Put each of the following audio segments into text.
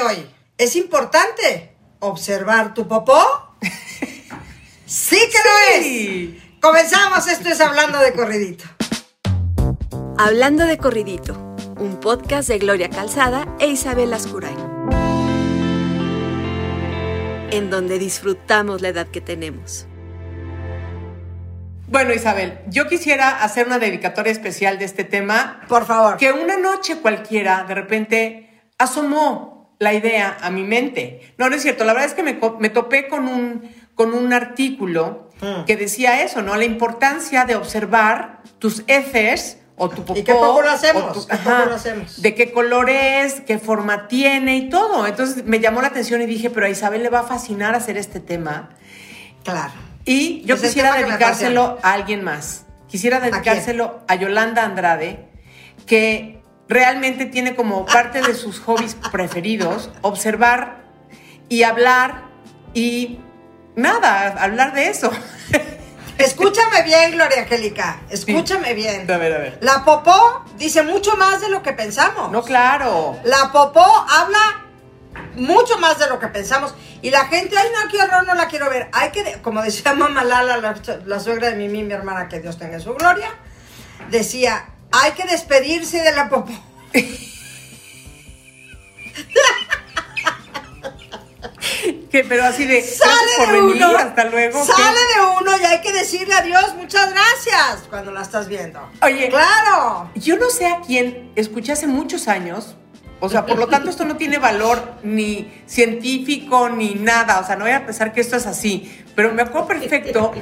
de hoy. ¿Es importante observar tu popó? sí que lo es. Comenzamos, esto es Hablando de Corridito. Hablando de Corridito, un podcast de Gloria Calzada e Isabel Ascuray. En donde disfrutamos la edad que tenemos. Bueno, Isabel, yo quisiera hacer una dedicatoria especial de este tema. Por favor. Que una noche cualquiera, de repente, asomó la idea a mi mente. No, no es cierto. La verdad es que me, me topé con un, con un artículo mm. que decía eso, ¿no? La importancia de observar tus heces o tu popó. ¿Y qué poco lo hacemos? lo hacemos? De qué color es, qué forma tiene y todo. Entonces me llamó la atención y dije, pero a Isabel le va a fascinar hacer este tema. Claro. Y yo quisiera dedicárselo a alguien más. Quisiera dedicárselo ¿A, Yolanda Andrade, que realmente tiene como parte de sus hobbies preferidos observar y hablar y nada, hablar de eso. Escúchame bien, Gloria Angélica. Escúchame bien. A ver, a ver. La popó dice mucho más de lo que pensamos. No, claro. La popó habla mucho más de lo que pensamos. Y la gente, ay, no, qué horror, no la quiero ver. Hay que, como decía mamá Lala, la, suegra de Mimi, mi hermana, que Dios tenga su gloria, decía, hay que despedirse de la popó. que pero así de sale de uno, hasta luego sale de uno y hay que decirle adiós muchas gracias cuando la estás viendo oye claro yo no sé a quién escuché hace muchos años o sea, por lo tanto, esto no tiene valor ni científico ni nada. O sea, no voy a pensar que esto es así. Pero me acuerdo perfecto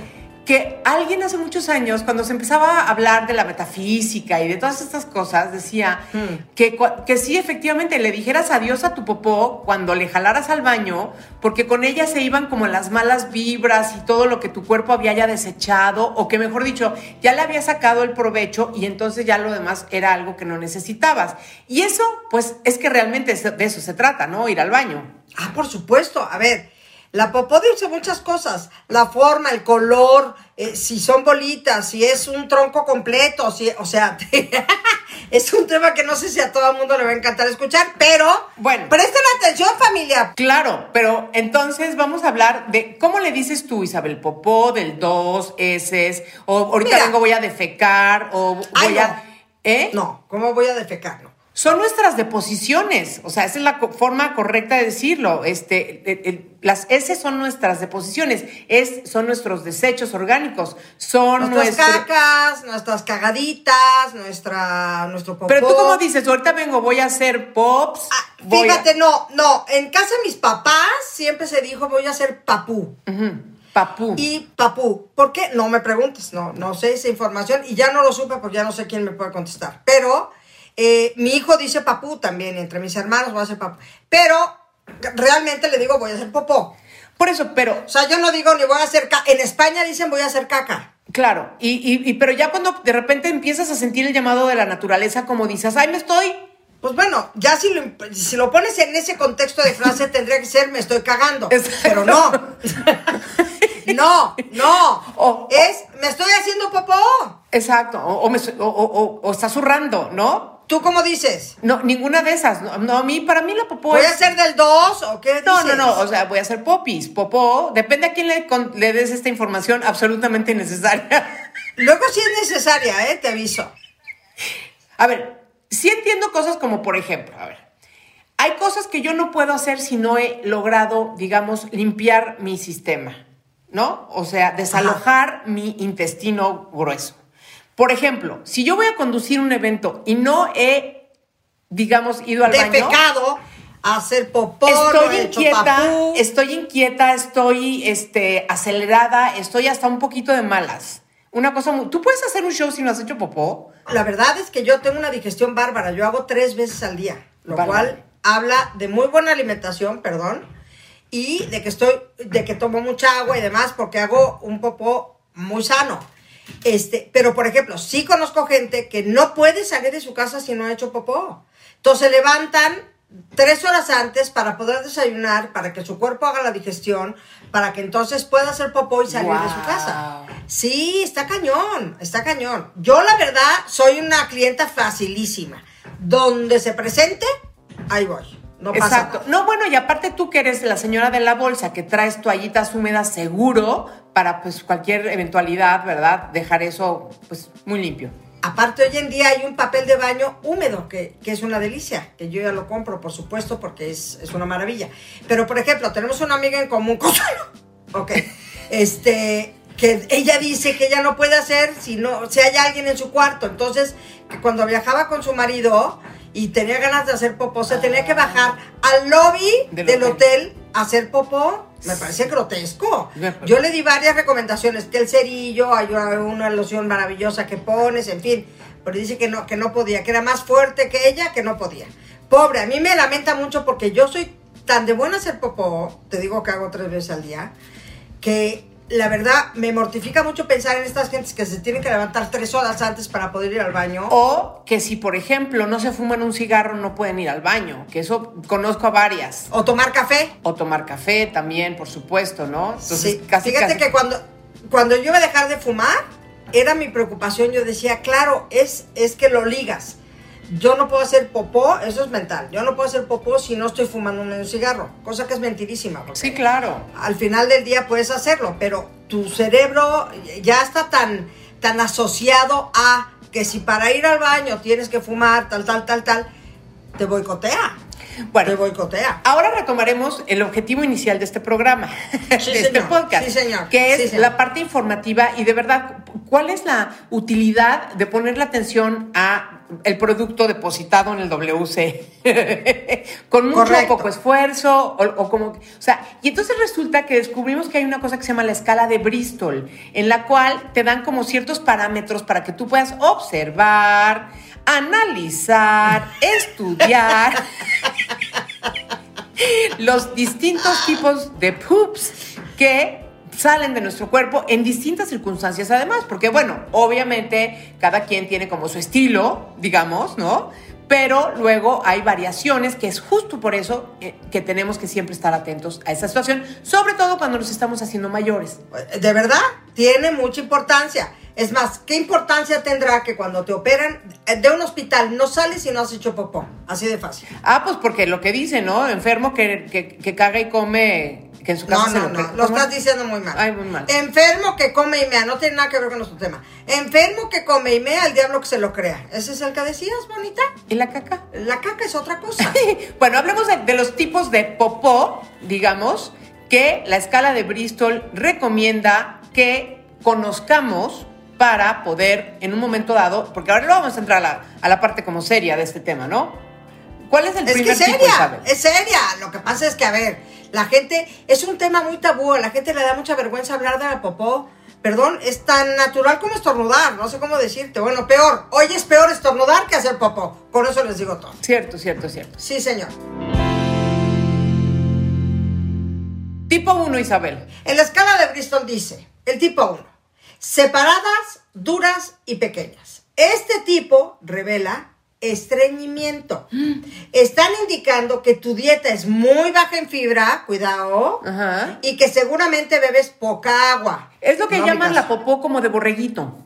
que alguien hace muchos años, cuando se empezaba a hablar de la metafísica y de todas estas cosas, decía hmm. que, que sí, efectivamente, le dijeras adiós a tu popó cuando le jalaras al baño, porque con ella se iban como las malas vibras y todo lo que tu cuerpo había ya desechado, o que mejor dicho, ya le había sacado el provecho y entonces ya lo demás era algo que no necesitabas. Y eso, pues, es que realmente de eso se trata, ¿no? Ir al baño. Ah, por supuesto. A ver, la popó dice muchas cosas, la forma, el color, eh, si son bolitas, si es un tronco completo, si, o sea, es un tema que no sé si a todo el mundo le va a encantar escuchar, pero bueno, presten atención familia. Claro, pero entonces vamos a hablar de cómo le dices tú, Isabel, popó, del dos, S, o ahorita vengo voy a defecar, o voy a... ¿Eh? No, ¿cómo voy a defecar? Son nuestras deposiciones, o sea, esa es la forma correcta de decirlo. Este, las S son nuestras deposiciones, es, son nuestros desechos orgánicos, son nuestras cacas, nuestras cagaditas, nuestra, nuestro popó. Pero tú cómo dices, ahorita vengo, voy a hacer pops. Ah, fíjate, no, no, en casa de mis papás siempre se dijo voy a hacer papú. Papú. Y papú. ¿Por qué? No me preguntes, no, no sé esa información y ya no lo supe porque ya no sé quién me puede contestar. Pero eh, mi hijo dice papú también, entre mis hermanos voy a hacer papú. Pero realmente le digo voy a hacer popó. Por eso, pero... O sea, yo no digo ni voy a hacer caca. En España dicen voy a hacer caca. Claro, y, pero ya cuando de repente empiezas a sentir el llamado de la naturaleza, como dices, ay, me estoy... Pues bueno, ya si lo, si lo pones en ese contexto de frase tendría que ser me estoy cagando. Pero no. no, no. es me estoy haciendo popó. Exacto, o, me, o, o está zurrando, ¿no? ¿Tú cómo dices? No, ninguna de esas. No, a mí, para mí la popó ¿Voy a ser del 2 o qué No, no, no, o sea, voy a hacer popis. Popó, depende a quién le, le des esta información absolutamente innecesaria. Luego sí es necesaria, ¿eh? Te aviso. A ver, sí entiendo cosas como, por ejemplo, a ver, hay cosas que yo no puedo hacer si no he logrado, digamos, limpiar mi sistema, ¿no? O sea, desalojar mi intestino grueso. Por ejemplo, si yo voy a conducir un evento y no he, digamos, ido al de baño. pecado a hacer popó, estoy inquieta, estoy inquieta, estoy este, acelerada, estoy hasta un poquito de malas. Una cosa muy... ¿Tú puedes hacer un show si no has hecho popó? La verdad es que yo tengo una digestión bárbara. Yo hago tres veces al día, lo cual habla de muy buena alimentación, perdón, y de que estoy, de que tomo mucha agua y demás, porque hago un popó muy sano. Este, pero por ejemplo, sí conozco gente que no puede salir de su casa si no ha hecho popó. Entonces se levantan tres horas antes para poder desayunar, para que su cuerpo haga la digestión, para que entonces pueda hacer popó y salir de su casa. Sí, está cañón, está cañón. Yo la verdad soy una clienta facilísima. Donde se presente, ahí voy. No pasa Exacto. No, bueno, y aparte tú que eres la señora de la bolsa, que traes toallitas húmedas seguro para pues cualquier eventualidad, ¿verdad? Dejar eso pues muy limpio. Aparte, hoy en día hay un papel de baño húmedo, que, que es una delicia, que yo ya lo compro, por supuesto, porque es, es una maravilla. Pero, por ejemplo, tenemos una amiga en común, Consuelo, ok, este, que ella dice que ella no puede hacer si, no, si hay alguien en su cuarto. Entonces, que cuando viajaba con su marido y tenía ganas de hacer popó, se tenía que bajar al lobby Del del, hotel. hotel a hacer popó. Me parece grotesco. Yo le di varias recomendaciones, que el cerillo, hay una loción maravillosa que pones, en fin. Pero dice que no, que no podía, que era más fuerte que ella, que no podía. Pobre, a mí me lamenta mucho porque yo soy tan de buena hacer popó, te digo que hago tres veces al día, que la verdad me mortifica mucho pensar en estas gentes que se tienen que levantar tres horas antes para poder ir al baño. O que si, por ejemplo, no se fuman un cigarro, no pueden ir al baño, que eso conozco a varias. O tomar café. O tomar café también, por supuesto, ¿no? Entonces, Sí, casi, fíjate casi- que cuando, cuando yo iba a dejar de fumar, era mi preocupación. Yo decía, claro, es, es que lo ligas. Yo no puedo hacer popó, eso es mental. Yo no puedo hacer popó si no estoy fumando un cigarro, cosa que es mentirísima. Sí, claro. Al final del día puedes hacerlo, pero tu cerebro ya está tan, tan asociado a que si para ir al baño tienes que fumar, tal, tal, tal, tal, te boicotea. Bueno, te boicotea. Ahora retomaremos el objetivo inicial de este programa, Sí, de este podcast, Sí, señor. que es Sí, señor. la parte informativa y de verdad, ¿cuál es la utilidad de ponerle atención a el producto depositado en el WC? Con mucho o poco esfuerzo o, o como, o sea, y entonces resulta que descubrimos que hay una cosa que se llama la escala de Bristol, en la cual te dan como ciertos parámetros para que tú puedas observar, analizar, estudiar los distintos tipos de poops que salen de nuestro cuerpo en distintas circunstancias además, porque bueno, obviamente cada quien tiene como su estilo, digamos, ¿no? Pero luego hay variaciones que es justo por eso eh, que tenemos que siempre estar atentos a esa situación, sobre todo cuando nos estamos haciendo mayores. De verdad, tiene mucha importancia. Es más, ¿qué importancia tendrá que cuando te operan eh, de un hospital no sales si no has hecho popó? Así de fácil. Ah, pues porque lo que dice, ¿no? Enfermo que, que, que caga y come, que en su casa No, se no, lo no, que- lo estás diciendo muy mal. Ay, muy mal. Enfermo que come y mea, no tiene nada que ver con nuestro tema. Enfermo que come y mea, el diablo que se lo crea. ¿Ese es el que decías, bonita? ¿Y la caca? La caca es otra cosa. Bueno, hablemos de, de los tipos de popó, digamos, que la escala de Bristol recomienda que conozcamos para poder, en un momento dado, porque ahora lo vamos a entrar a la, a la parte como seria de este tema, ¿no? ¿Cuál es el Es que primer es tipo, seria, Isabel? es seria. Lo que pasa es que, a ver, la gente, es un tema muy tabú, a la gente le da mucha vergüenza hablar de la popó. Perdón, es tan natural como estornudar, no sé cómo decirte. Bueno, peor, hoy es peor estornudar que hacer popó. Con eso les digo todo. Cierto, cierto, cierto. Sí, señor. Tipo 1, Isabel. En la escala de Bristol dice, el tipo 1, separadas, duras y pequeñas. Este tipo revela estreñimiento. Están indicando que tu dieta es muy baja en fibra, cuidado, Ajá. y que seguramente bebes poca agua. Es lo que No llaman la popó como de borreguito.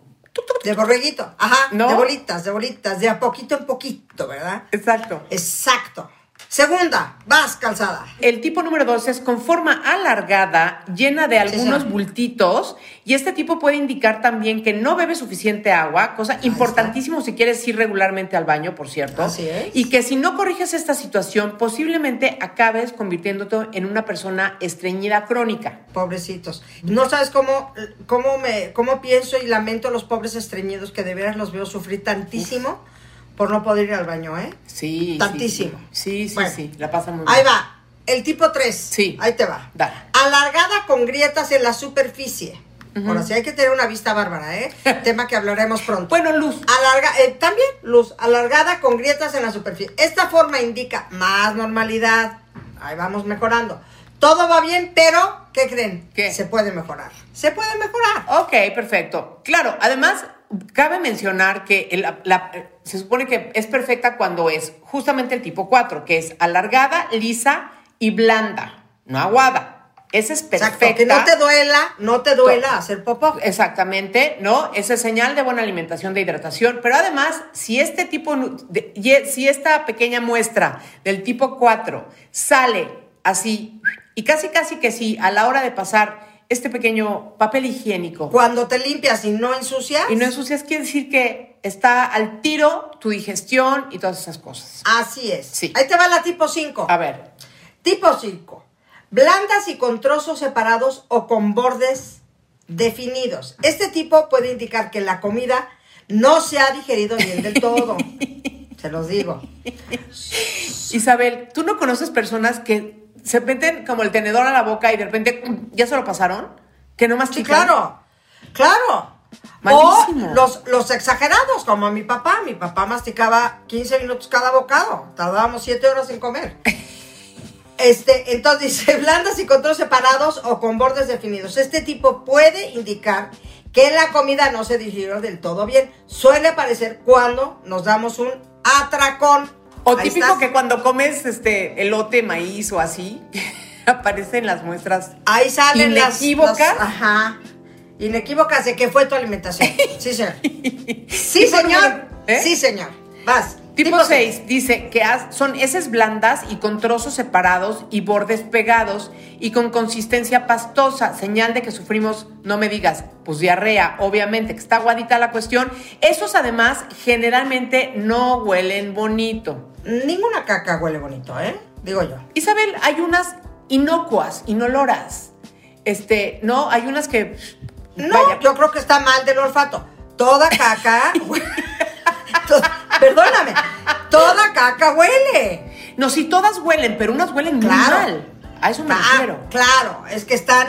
De borreguito, ajá, ¿No? de bolitas, de bolitas, de a poquito en poquito, ¿verdad? Exacto. Exacto. Segunda, vas calzada. El tipo número dos es con forma alargada, llena de algunos bultitos, y este tipo puede indicar también que no bebe suficiente agua, cosa importantísimo si quieres ir regularmente al baño, por cierto. Así es. Y que si no corriges esta situación, posiblemente acabes convirtiéndote en una persona estreñida crónica. Pobrecitos. No sabes cómo, cómo me, cómo pienso y lamento a los pobres estreñidos que de veras los veo sufrir tantísimo por no poder ir al baño, ¿eh? Sí. Tantísimo. Sí, sí, Bueno, sí, la pasan muy Ahí mal. va. El tipo 3. Sí. Ahí te va. Dale. Alargada con grietas en la superficie. Ahora sí hay que tener una vista bárbara, ¿eh? Tema que hablaremos pronto. Bueno, Luz. Alarga, eh, también luz, alargada con grietas en la superficie. Esta forma indica más normalidad. Ahí vamos mejorando. Todo va bien, pero ¿qué creen? ¿Qué? Se puede mejorar. Se puede mejorar. Ok, perfecto. Claro, además, cabe mencionar que el- la- se supone que es perfecta cuando es justamente el tipo 4, que es alargada, lisa y blanda, no aguada. Esa es perfecta. Exacto, que no te duela, no te duela hacer popó. Exactamente, ¿no? Esa es señal de buena alimentación, de hidratación. Pero además, si este tipo, de- y- si esta pequeña muestra del tipo 4 sale así, y casi casi que sí, a la hora de pasar este pequeño papel higiénico Cuando te limpias y no ensucias. y no ensucias, quiere decir que está al tiro tu digestión y todas esas cosas. Así es. Sí. Ahí te va la tipo 5. A ver, Tipo 5. Blandas y con trozos separados o con bordes definidos. Este tipo puede indicar que la comida no se ha digerido bien del todo. Se los digo. Isabel, ¿tú no conoces personas que se meten como el tenedor a la boca y de repente ya se lo pasaron? Que no Sí, mastican. claro. Claro. Malísimo. O los, los exagerados, como mi papá. Mi papá masticaba 15 minutos cada bocado. Tardábamos 7 horas en comer. Este, entonces dice, blandas y con trozos separados o con bordes definidos. Este tipo puede indicar que la comida no se digirió del todo bien. Suele aparecer cuando nos damos un atracón. O Ahí típico estás. que cuando comes este elote, maíz o así, aparecen las muestras. Ahí salen las- Inequívocas. las- ajá. Inequívocas de que fue tu alimentación. Sí, señor. Sí, señor. ¿eh? Sí, señor. Vas. Tipo 6 dice que son heces blandas y con trozos separados y bordes pegados y con consistencia pastosa, señal de que sufrimos, no me digas, pues diarrea, obviamente, que está aguadita la cuestión. Esos además generalmente no huelen bonito. Ninguna caca huele bonito, ¿eh? Digo yo. Isabel, hay unas inocuas, inoloras. Este, no, hay unas que. No, vaya, yo creo que está mal del olfato. Toda caca. to- perdóname. Toda caca huele. No, sí, todas huelen, pero unas huelen muy Claro. mal. A eso me Ah, refiero. claro, es que están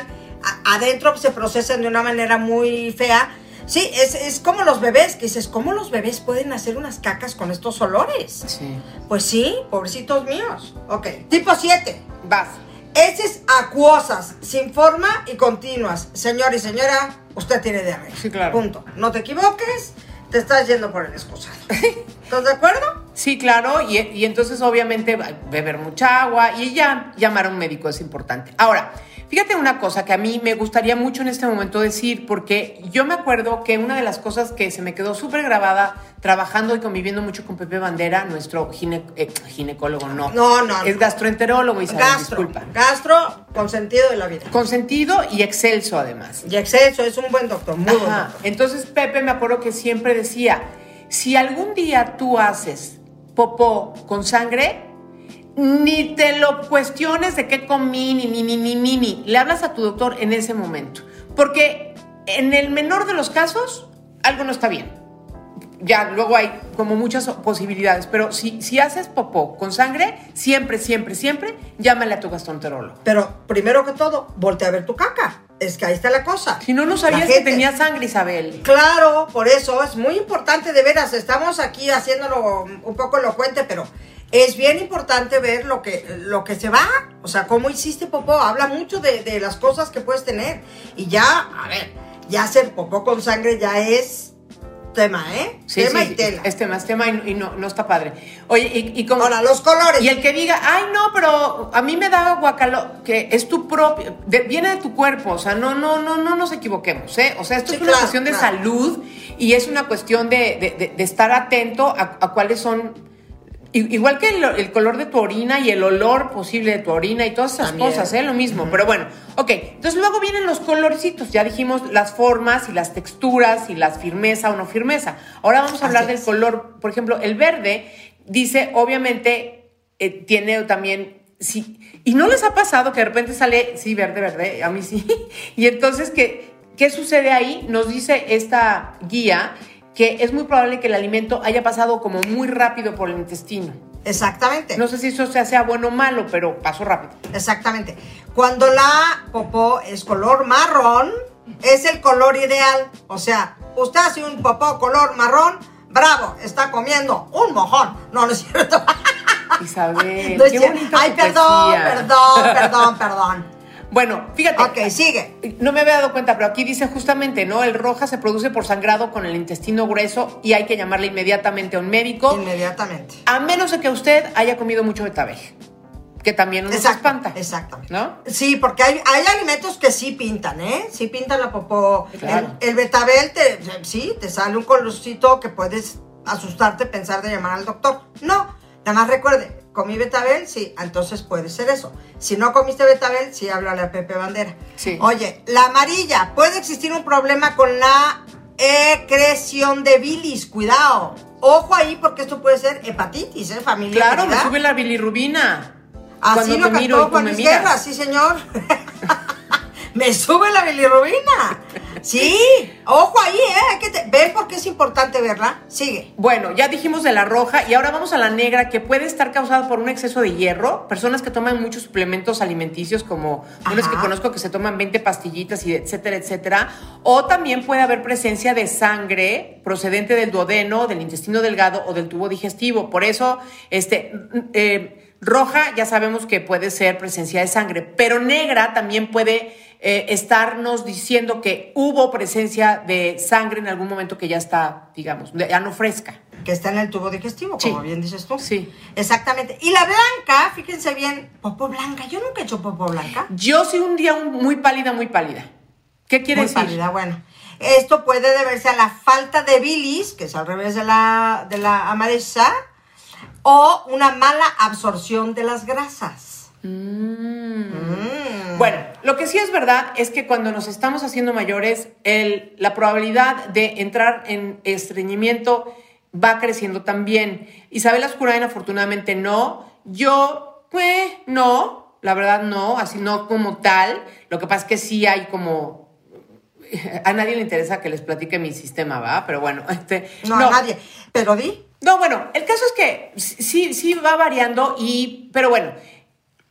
adentro, se procesan de una manera muy fea. Sí, es, es como los bebés, que dices, ¿cómo los bebés pueden hacer unas cacas con estos olores? Sí. Pues sí, pobrecitos míos. Ok. Tipo 7. Vas. Heces acuosas, sin forma y continuas. Señor y señora, usted tiene diarrea. Sí, claro. Punto. No te equivoques, te estás yendo por el excusado. ¿Estás de acuerdo? Sí, claro, y, y entonces obviamente beber mucha agua y ya llamar a un médico es importante. Ahora, fíjate una cosa que a mí me gustaría mucho en este momento decir, porque yo me acuerdo que una de las cosas que se me quedó súper grabada trabajando y conviviendo mucho con Pepe Bandera, nuestro gine- eh, ginecólogo, no, No, no, es no. gastroenterólogo, Isabel, Gastro. disculpa. Gastro con sentido de la vida. Consentido y excelso además. Y excelso, es un buen doctor, muy buen Ajá. doctor. Entonces Pepe me acuerdo que siempre decía, si algún día tú haces popó con sangre, ni te lo cuestiones de qué comí, ni, ni, ni, ni, ni, ni. Le hablas a tu doctor en ese momento. Porque en el menor de los casos, algo no está bien. Ya, luego hay como muchas posibilidades, pero si, si haces popó con sangre, siempre, siempre, siempre, llámale a tu gastroenterólogo. Pero primero que todo, voltea a ver tu caca. Es que ahí está la cosa. Si no, no sabías que tenía sangre, Isabel. Claro, por eso es muy importante, de veras, estamos aquí haciéndolo un poco elocuente, pero es bien importante ver lo que, lo que se va, o sea, cómo hiciste popó, habla mucho de, de las cosas que puedes tener. Y ya, a ver, ya hacer popó con sangre ya es tema, ¿eh? Sí, tema sí, y tela. Es tema, es tema y, y no, no está padre. Oye, y, y como... Ahora, los colores. Y el que diga, ay, no, pero a mí me da guacalo, que es tu propio, de- viene de tu cuerpo, o sea, no, no, no, no nos equivoquemos, ¿eh? O sea, esto Sí, es una claro, cuestión de claro. salud y es una cuestión de, de- estar atento a, a cuáles son, igual que el, el color de tu orina y el olor posible de tu orina y todas esas También. cosas, ¿eh? Lo mismo, pero bueno, ok, entonces luego vienen los colorcitos, ya dijimos las formas y las texturas y las firmeza o no firmeza. Ahora vamos a hablar Así del es. color, por ejemplo, el verde dice, obviamente, eh, tiene también, sí, y no les ha pasado que de repente sale, sí, verde, verde, a mí sí, y entonces, ¿qué, ¿qué sucede ahí? Nos dice esta guía que es muy probable que el alimento haya pasado como muy rápido por el intestino. Exactamente. No sé si eso sea, sea bueno o malo, pero pasó rápido. Exactamente. Cuando la popó es color marrón, es el color ideal. O sea, usted hace un popó color marrón, bravo, está comiendo un mojón. No, no es cierto. Isabel, No es qué cierto. bonita Ay, perdón, poesía. perdón, perdón, perdón. Bueno, fíjate. Ok, sigue. No me había dado cuenta, pero aquí dice justamente, ¿no? El roja se produce por sangrado con el intestino grueso y hay que llamarle inmediatamente a un médico, Inmediatamente. a menos de que usted haya comido mucho betabel. que también nos Exacto, espanta. Exactamente. ¿No? Sí, porque hay, hay alimentos que sí pintan, ¿eh? Sí pintan la popó. Claro. El, el betabel, te, sí, te sale un colorcito que puedes asustarte, pensar de llamar al doctor. No, nada más recuerde, comí betabel, sí, entonces puede ser eso. Si no comiste betabel, sí, háblale a Pepe Bandera. Sí. Oye, la amarilla, puede existir un problema con la excreción de bilis, cuidado. Ojo ahí porque esto puede ser hepatitis, ¿eh? Familia. Claro, me sube la bilirrubina. Así lo cantó Juan. Guerra, sí señor. me sube la bilirrubina. Sí, ojo ahí, ¿eh? Hay que te- ¿Ven por qué es importante verla? Sigue. Bueno, ya dijimos de la roja y ahora vamos a la negra que puede estar causada por un exceso de hierro. Personas que toman muchos suplementos alimenticios como unos que conozco que se toman 20 pastillitas y etcétera, etcétera. O también puede haber presencia de sangre procedente del duodeno, del intestino delgado o del tubo digestivo. Por eso, este... eh, Roja ya sabemos que puede ser presencia de sangre, pero negra también puede eh, estarnos diciendo que hubo presencia de sangre en algún momento que ya está, digamos, ya no fresca. Que está en el tubo digestivo, como Sí. bien dices tú. Sí. Exactamente. Y la blanca, fíjense bien, popo blanca. Yo nunca he hecho popo blanca. Yo sí un día un- muy pálida, muy pálida. ¿Qué quiere Muy decir? pálida, bueno. Esto puede deberse a la falta de bilis, que es al revés de la, de la amarilla, o una mala absorción de las grasas. Mm. Bueno, lo que sí es verdad es que cuando nos estamos haciendo mayores, el- la probabilidad de entrar en estreñimiento va creciendo también. Isabel Ascurain afortunadamente no. Yo, pues, no. La verdad no, así no como tal. Lo que pasa es que sí hay como... A nadie le interesa que les platique mi sistema, ¿va? Pero bueno, este... No, a nadie. Pero di. No, bueno, el caso es que sí, sí va variando y, pero bueno,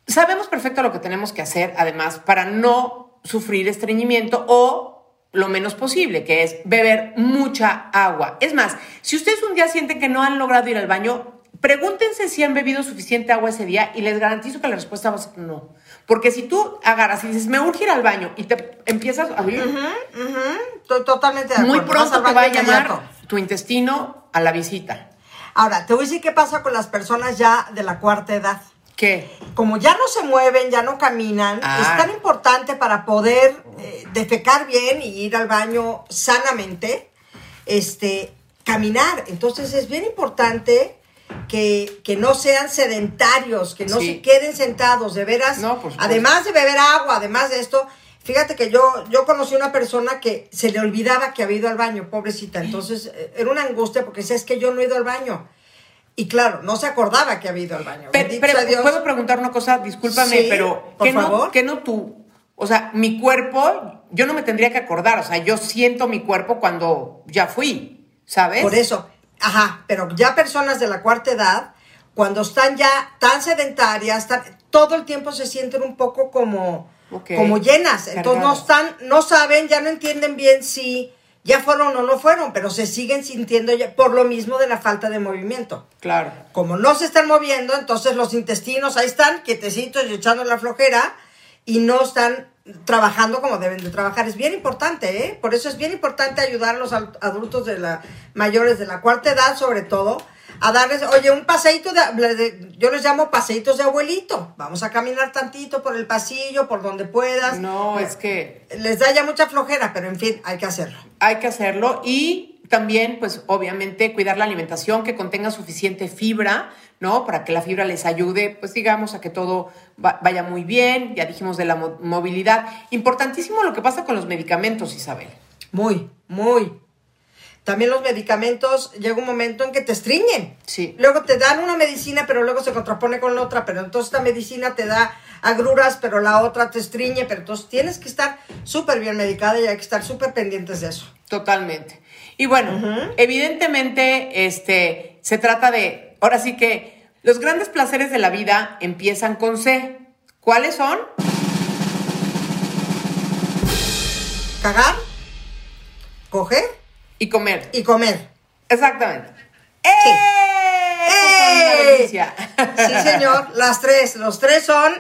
sabemos perfecto lo que tenemos que hacer, además, para no sufrir estreñimiento o lo menos posible, que es beber mucha agua. Es más, si ustedes un día sienten que no han logrado ir al baño, pregúntense si han bebido suficiente agua ese día y les garantizo que la respuesta va a ser no. Porque si tú agarras y dices, me urge ir al baño y te empiezas a Estoy totalmente de muy acuerdo. Vas pronto te va a llamar inmediato. tu intestino a la visita. Ahora, te voy a decir qué pasa con las personas ya de la cuarta edad. ¿Qué? Como ya no se mueven, ya no caminan, Ah. es tan importante para poder eh, defecar bien y ir al baño sanamente, este, caminar. Entonces es bien importante que, que no sean sedentarios, que no Sí. se queden sentados, de veras. No, por además de beber agua, además de esto, fíjate que yo, yo conocí una persona que se le olvidaba que había ido al baño, pobrecita. Entonces eh, era una angustia porque decía, es que yo no he ido al baño. Y claro, no se acordaba que había ido al baño. Pero, pero, Dios. puedo preguntar una cosa, discúlpame, Sí, pero por ¿qué no, qué no tú? O sea, mi cuerpo, yo no me tendría que acordar, o sea, yo siento mi cuerpo cuando ya fui, ¿sabes? Por eso, ajá, pero ya personas de la cuarta edad, cuando están ya tan sedentarias, tan- todo el tiempo se sienten un poco como, como llenas. Entonces no están, no saben, ya no entienden bien si ya fueron o no fueron, pero se siguen sintiendo ya, por lo mismo de la falta de movimiento. Claro. Como no se están moviendo, entonces los intestinos ahí están, quietecitos y echando la flojera, y no están trabajando como deben de trabajar. Es bien importante, ¿eh? Por eso es bien importante ayudar a los adultos de la, mayores de la cuarta edad, sobre todo, a darles, oye, un paseíto de, de- yo les llamo paseitos de abuelito. Vamos a caminar tantito por el pasillo, por donde puedas. No, es que Les da ya mucha flojera, pero en fin, hay que hacerlo. hay que hacerlo y también, pues, obviamente, cuidar la alimentación que contenga suficiente fibra, ¿no? Para que la fibra les ayude, pues, digamos, a que todo va- vaya muy bien. Ya dijimos de la mo- movilidad. Importantísimo lo que pasa con los medicamentos, Isabel. Muy, muy. También los medicamentos, llega un momento en que te estriñen. Sí. Luego te dan una medicina, pero luego se contrapone con la otra, pero entonces esta medicina te da agruras, pero la otra te estriñe, pero entonces tienes que estar súper bien medicada y hay que estar súper pendientes de eso. Totalmente. Y bueno, evidentemente, este, se trata de, ahora sí que los grandes placeres de la vida empiezan con C. ¿Cuáles son? Cagar, coger Y comer. y comer. Exactamente. Sí. ¡Eh! Una ¡Eh! Sí, señor, las tres. Los tres son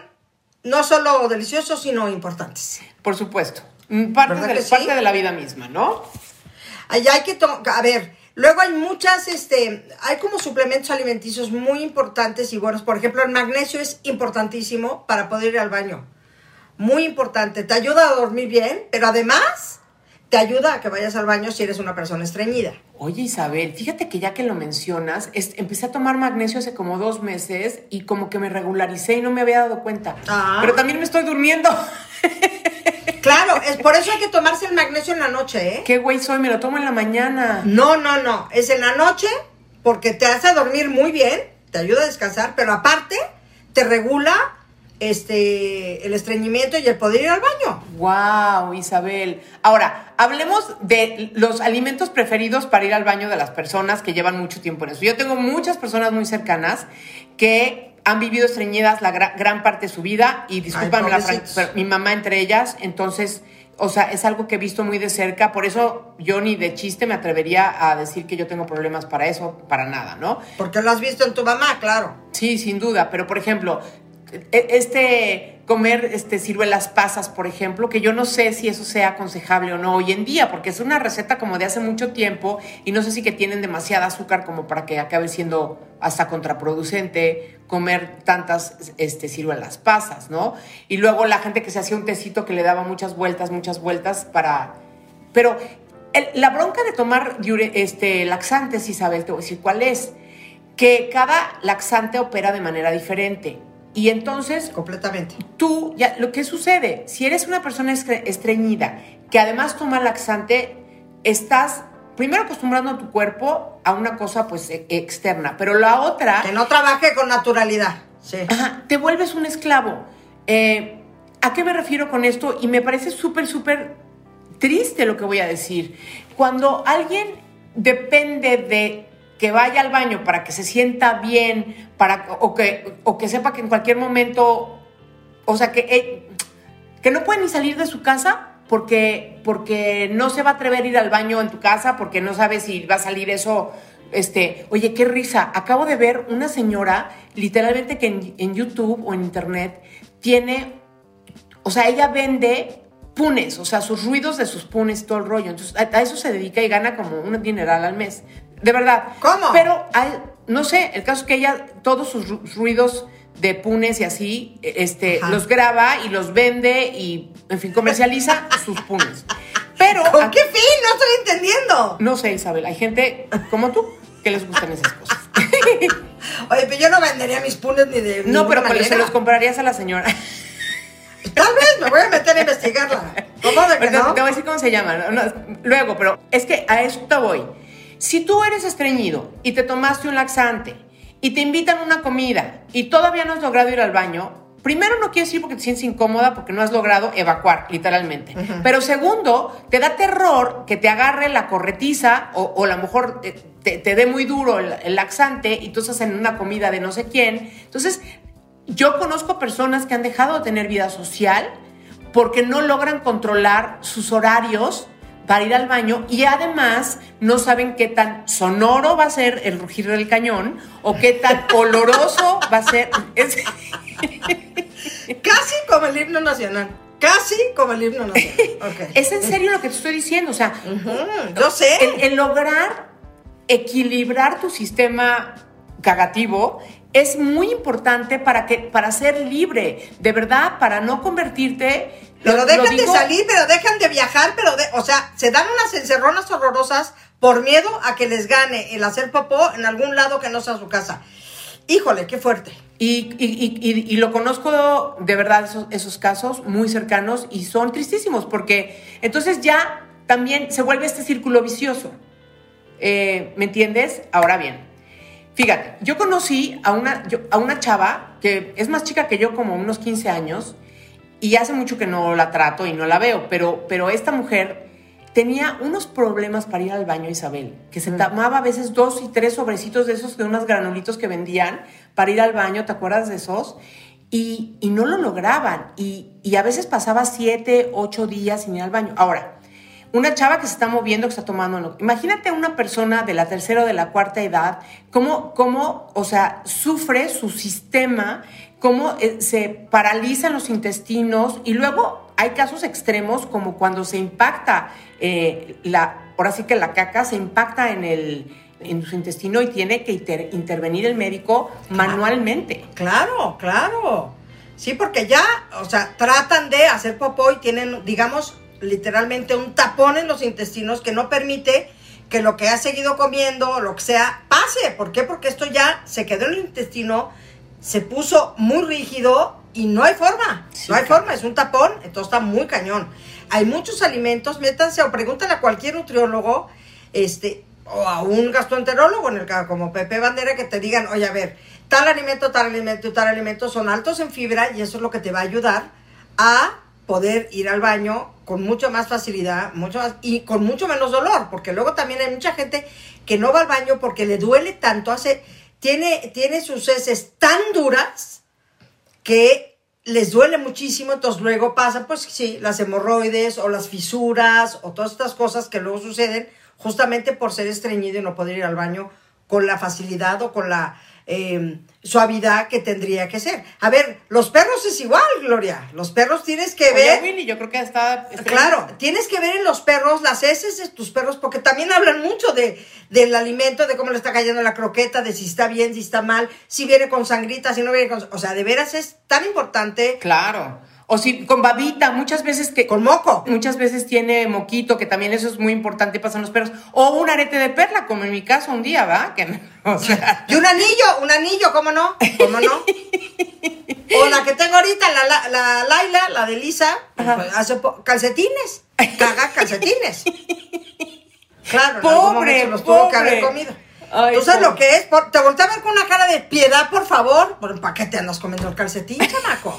no solo deliciosos, sino importantes. Por supuesto. Mm, Parte, ¿Verdad de, sí? parte de la vida misma, ¿no? Allá hay que, a ver, Luego hay muchas, este, hay como suplementos alimenticios muy importantes y buenos. Por ejemplo, el magnesio es importantísimo para poder ir al baño. Muy importante. Te ayuda a dormir bien, pero además te ayuda a que vayas al baño si eres una persona estreñida. Oye Isabel, fíjate que ya que lo mencionas, empecé a tomar magnesio hace como dos meses y como que me regularicé y no me había dado cuenta. Ah. Pero también me estoy durmiendo. Claro, es por eso hay que tomarse el magnesio en la noche, ¿eh? ¿Qué güey soy? Me lo tomo en la mañana. No, no, no. Es en la noche porque te hace dormir muy bien, te ayuda a descansar, pero aparte te regula este, el estreñimiento y el poder ir al baño. Wow, Isabel. Ahora, hablemos de los alimentos preferidos para ir al baño de las personas que llevan mucho tiempo en eso. Yo tengo muchas personas muy cercanas que han vivido estreñidas la gran, parte de su vida y discúlpame la mi mamá entre ellas, entonces, o sea, es algo que he visto muy de cerca, por eso yo ni de chiste me atrevería a decir que yo tengo problemas para eso, para nada, ¿no? Porque lo has visto en tu mamá, claro. Sí, sin duda, pero por ejemplo, este comer este ciruelas pasas, por ejemplo, que yo no sé si eso sea aconsejable o no hoy en día, porque es una receta como de hace mucho tiempo y no sé si que tienen demasiada azúcar como para que acabe siendo hasta contraproducente comer tantas este, ciruelas pasas, ¿no? Y luego la gente que se hacía un tecito que le daba muchas vueltas, muchas vueltas para... Pero la bronca de tomar este, laxantes, Isabel, te voy a decir cuál es, que cada laxante opera de manera diferente. Y entonces... Completamente. Tú, ya, lo que sucede, si eres una persona estreñida que además toma laxante, estás primero acostumbrando a tu cuerpo a una cosa pues e, externa, pero la otra... Que no trabaje con naturalidad. Sí. te vuelves un esclavo. Eh, ¿A qué me refiero con esto? Y me parece súper, súper triste lo que voy a decir. Cuando alguien depende de que vaya al baño para que se sienta bien, para, o, que, o que sepa que en cualquier momento, o sea, que, eh, que no puede ni salir de su casa porque, porque no se va a atrever a ir al baño en tu casa, porque no sabe si va a salir eso. Este, oye, qué risa. Acabo de ver una señora, literalmente que en, en YouTube o en internet, tiene, o sea, ella vende punes, o sea, sus ruidos de sus punes todo el rollo. Entonces, a, eso se dedica y gana como un dineral al mes. De verdad. ¿Cómo? Pero, no sé, el caso es que ella, todos sus ruidos de punes y así, este, los graba y los vende y, en fin, comercializa sus punes. Pero. ¿Con qué fin? No estoy entendiendo. No sé, Isabel. Hay gente como tú que les gustan esas cosas. Oye, pero yo no vendería mis punes ni de. No, pero se los comprarías a la señora. Tal vez me voy a meter a investigarla. ¿Cómo de que no? Te voy a decir cómo se llama. luego, pero es que a esto voy. Si tú eres estreñido y te tomaste un laxante y te invitan a una comida y todavía no has logrado ir al baño, primero no quieres ir porque te sientes incómoda porque no has logrado evacuar, literalmente. Pero segundo, te da terror que te agarre la corretiza o, a lo mejor te, dé muy duro el, laxante y tú estás en una comida de no sé quién. Entonces, yo conozco personas que han dejado de tener vida social porque no logran controlar sus horarios para ir al baño y además no saben qué tan sonoro va a ser el rugir del cañón o qué tan oloroso va a ser. Casi como el himno nacional. Casi como el himno nacional. Es en serio lo que te estoy diciendo. O sea, yo sé. El, lograr equilibrar tu sistema cagativo es muy importante para que para ser libre, de verdad, para no convertirte pero dejan de salir, pero dejan de viajar, pero de, o sea, se dan unas encerronas horrorosas por miedo a que les gane el hacer popó en algún lado que no sea su casa. Híjole, qué fuerte. Y, y, lo conozco de verdad esos, esos, casos muy cercanos y son tristísimos porque entonces ya también se vuelve este círculo vicioso. Eh, ¿Me entiendes? Ahora bien, fíjate, yo conocí a una, a una chava que es más chica que yo, como unos 15 años, y hace mucho que no la trato y no la veo, pero, pero esta mujer tenía unos problemas para ir al baño, Isabel, que se mm. tomaba a veces dos y tres sobrecitos de esos, de unos granulitos que vendían para ir al baño, ¿te acuerdas de esos? Y, no lo lograban. Y, y, a veces pasaba siete, ocho días sin ir al baño. Ahora, una chava que se está moviendo, que está tomando... Imagínate una persona de la tercera o de la cuarta edad, cómo, cómo, o sea, sufre su sistema cómo eh, se paralizan los intestinos y luego hay casos extremos como cuando se impacta eh, la, ahora sí que la caca se impacta en el en su intestino y tiene que intervenir el médico manualmente. Claro, claro. Sí, porque ya, o sea, tratan de hacer popó y tienen, digamos, literalmente un tapón en los intestinos que no permite que lo que ha seguido comiendo o lo que sea pase. ¿Por qué? Porque esto ya se quedó en el intestino, se puso muy rígido y no hay forma. no hay forma, es un tapón, entonces está muy cañón. Hay muchos alimentos, métanse o pregúntale a cualquier nutriólogo, este, o a un gastroenterólogo en el caso como Pepe Bandera que te digan, oye, a ver, tal alimento, tal alimento y tal alimento son altos en fibra y eso es lo que te va a ayudar a poder ir al baño con mucha más facilidad, mucho más y con mucho menos dolor, porque luego también hay mucha gente que no va al baño porque le duele tanto, hace tiene tiene sus heces tan duras que les duele muchísimo, entonces luego pasa pues sí, las hemorroides o las fisuras o todas estas cosas que luego suceden justamente por ser estreñido y no poder ir al baño con la facilidad o con la eh, suavidad que tendría que ser. A ver, los perros es igual, Gloria. Los perros tienes que ver. Willy, yo creo que está. Claro, tienes que ver en los perros las heces de tus perros, porque también hablan mucho de, del alimento, de cómo le está cayendo la croqueta, de si está bien, si está mal, si viene con sangrita, si no viene con. O sea, de veras es tan importante. Claro. O si con babita, muchas veces que... Con moco. Muchas veces tiene moquito, que también eso es muy importante, pasan los perros. O un arete de perla, como en mi caso un día, ¿va? Que, o sea... Y un anillo, un anillo, ¿cómo no? ¿Cómo no? o la que tengo ahorita, la, la, Laila, la de Lisa, pues, hace calcetines. Caga calcetines. Claro, pobre, los tuvo que haber comido. ¿Tú sabes lo que es? Te volteé a ver con una cara de piedad, por favor. ¿Para qué te andas comiendo el calcetín, chamaco?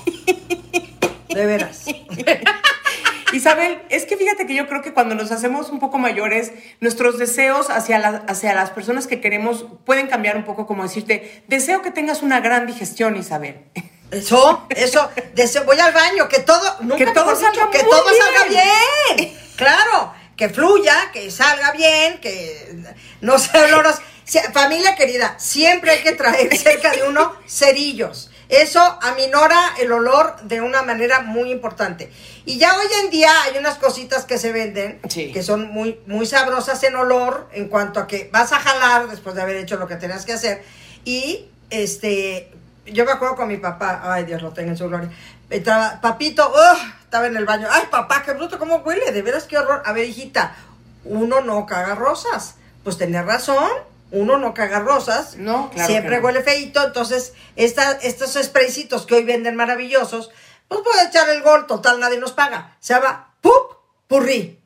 De veras. Isabel, es que fíjate que yo creo que cuando nos hacemos un poco mayores, nuestros deseos hacia, hacia las personas que queremos pueden cambiar un poco, como decirte, deseo que tengas una gran digestión, Isabel. Eso, eso, deseo, voy al baño, que todo, nunca que todo salga que todo salga bien. Claro, que fluya, que salga bien, que no se olorosos. Familia querida, siempre hay que traer cerca de uno cerillos eso aminora el olor de una manera muy importante. Y ya hoy en día hay unas cositas que se venden que son muy, muy sabrosas en olor en cuanto a que vas a jalar después de haber hecho lo que tenías que hacer. Y este, yo me acuerdo con mi papá, ay Dios lo tenga en su gloria. Estaba, papito, estaba en el baño. Ay, papá, qué bruto, cómo huele, de veras qué horror. A ver, hijita, uno no caga rosas. Pues tenía razón uno no caga rosas, no, siempre huele feito, entonces estos spraycitos que hoy venden maravillosos, pues puede echar el gol, total nadie nos paga, se llama Pup Purri.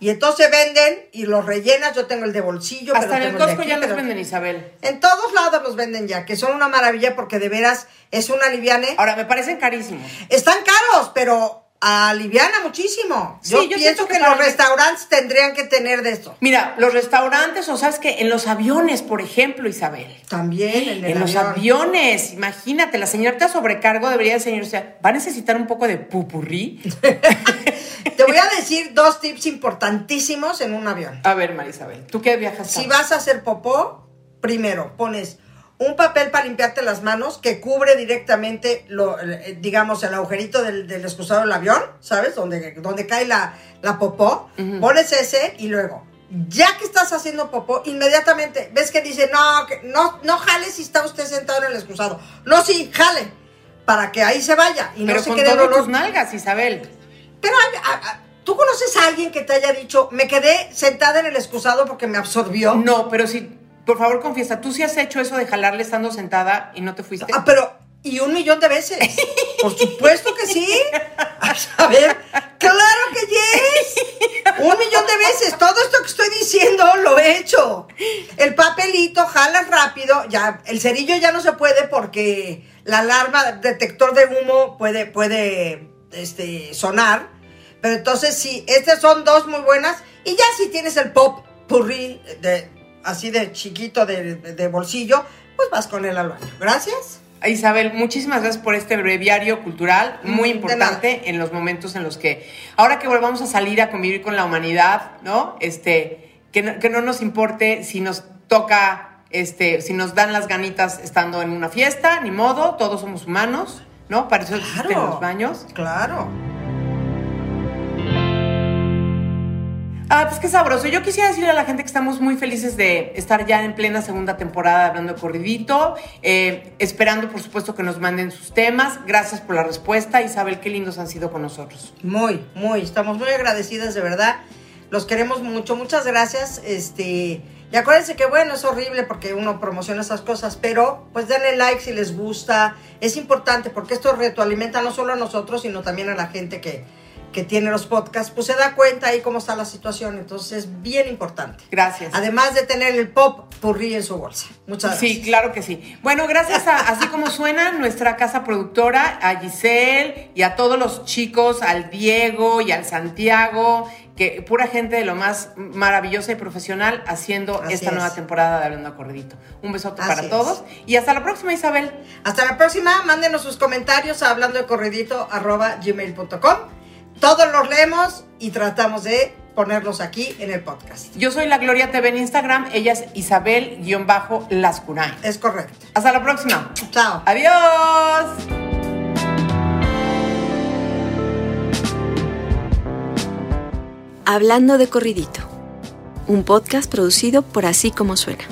Y entonces venden y los rellenas, yo tengo el de bolsillo. Hasta en el Costco ya los venden, Isabel. En todos lados los venden ya, que son una maravilla porque de veras es una liviane. Ahora, me parecen carísimos. Están caros, pero aliviana muchísimo. yo, pienso que, los restaurantes tendrían que tener de esto. Mira, los restaurantes, o sabes que en los aviones, por ejemplo, Isabel. También en, en los aviones. Imagínate, la señorita sobrecargo debería decir, o sea, va a necesitar un poco de pupurrí. Te voy a decir dos tips importantísimos en un avión. A ver, Marisabel, ¿tú qué viajas? Si vas a hacer popó, primero pones un papel para limpiarte las manos que cubre directamente, lo, eh, digamos, el agujerito del, del excusado del avión, ¿sabes? Donde, donde cae la, la popó. Pones ese y luego, ya que estás haciendo popó, inmediatamente ves que dice, no, que, no, no jale si está usted sentado en el excusado. No, sí, jale, para que ahí se vaya y Pero no se quede todas tus nalgas, Isabel. Pero ¿Tú conoces a alguien que te haya dicho, me quedé sentada en el excusado porque me absorbió? No, pero si por favor, confiesa, ¿tú sí has hecho eso de jalarle estando sentada y no te fuiste? Ah, pero, y un millón de veces. Por supuesto que sí. A ver, claro que yes. Un millón de veces. Todo esto que estoy diciendo lo he hecho. El papelito, jalas rápido. Ya, el cerillo ya no se puede porque la alarma detector de humo puede, puede este, sonar. Pero entonces sí, estas son dos muy buenas. Y ya si tienes el pop purri de así de chiquito de, bolsillo, pues vas con él al baño. Gracias. Isabel, muchísimas gracias por este breviario cultural muy importante en los momentos en los que, ahora que volvamos a salir a convivir con la humanidad, ¿no? Este, que no, que no nos importe si nos toca, este, si nos dan las ganitas estando en una fiesta, ni modo, todos somos humanos, ¿no? Para eso existen los baños. Claro. Ah, pues qué sabroso. Yo quisiera decirle a la gente que estamos muy felices de estar ya en plena segunda temporada hablando de corridito, eh, esperando por supuesto que nos manden sus temas. Gracias por la respuesta. Isabel, qué lindos han sido con nosotros. Muy, muy, estamos muy agradecidas de verdad. Los queremos mucho, muchas gracias. Este, y acuérdense que bueno, es horrible porque uno promociona esas cosas, pero pues denle like si les gusta. Es importante porque esto retroalimenta no solo a nosotros, sino también a la gente que, que tiene los podcasts, pues se da cuenta ahí cómo está la situación. Entonces es bien importante. Gracias. Además de tener el pop purrí en su bolsa. Muchas gracias. Sí, claro que sí. Bueno, gracias a, así como suena, nuestra casa productora, a Giselle y a todos los chicos, al Diego y al Santiago, que pura gente de lo más maravillosa y profesional haciendo Así esta es. nueva temporada de Hablando a Corridito. Un besote Así para es. todos y hasta la próxima, Isabel. Hasta la próxima, mándenos sus comentarios a hablando Todos los leemos y tratamos de ponerlos aquí en el podcast. Yo soy la Gloria TV en Instagram, ella es Isabel-Lascunay. Es correcto. Hasta la próxima. Chao. Adiós. Hablando de corridito, un podcast producido por Así como suena.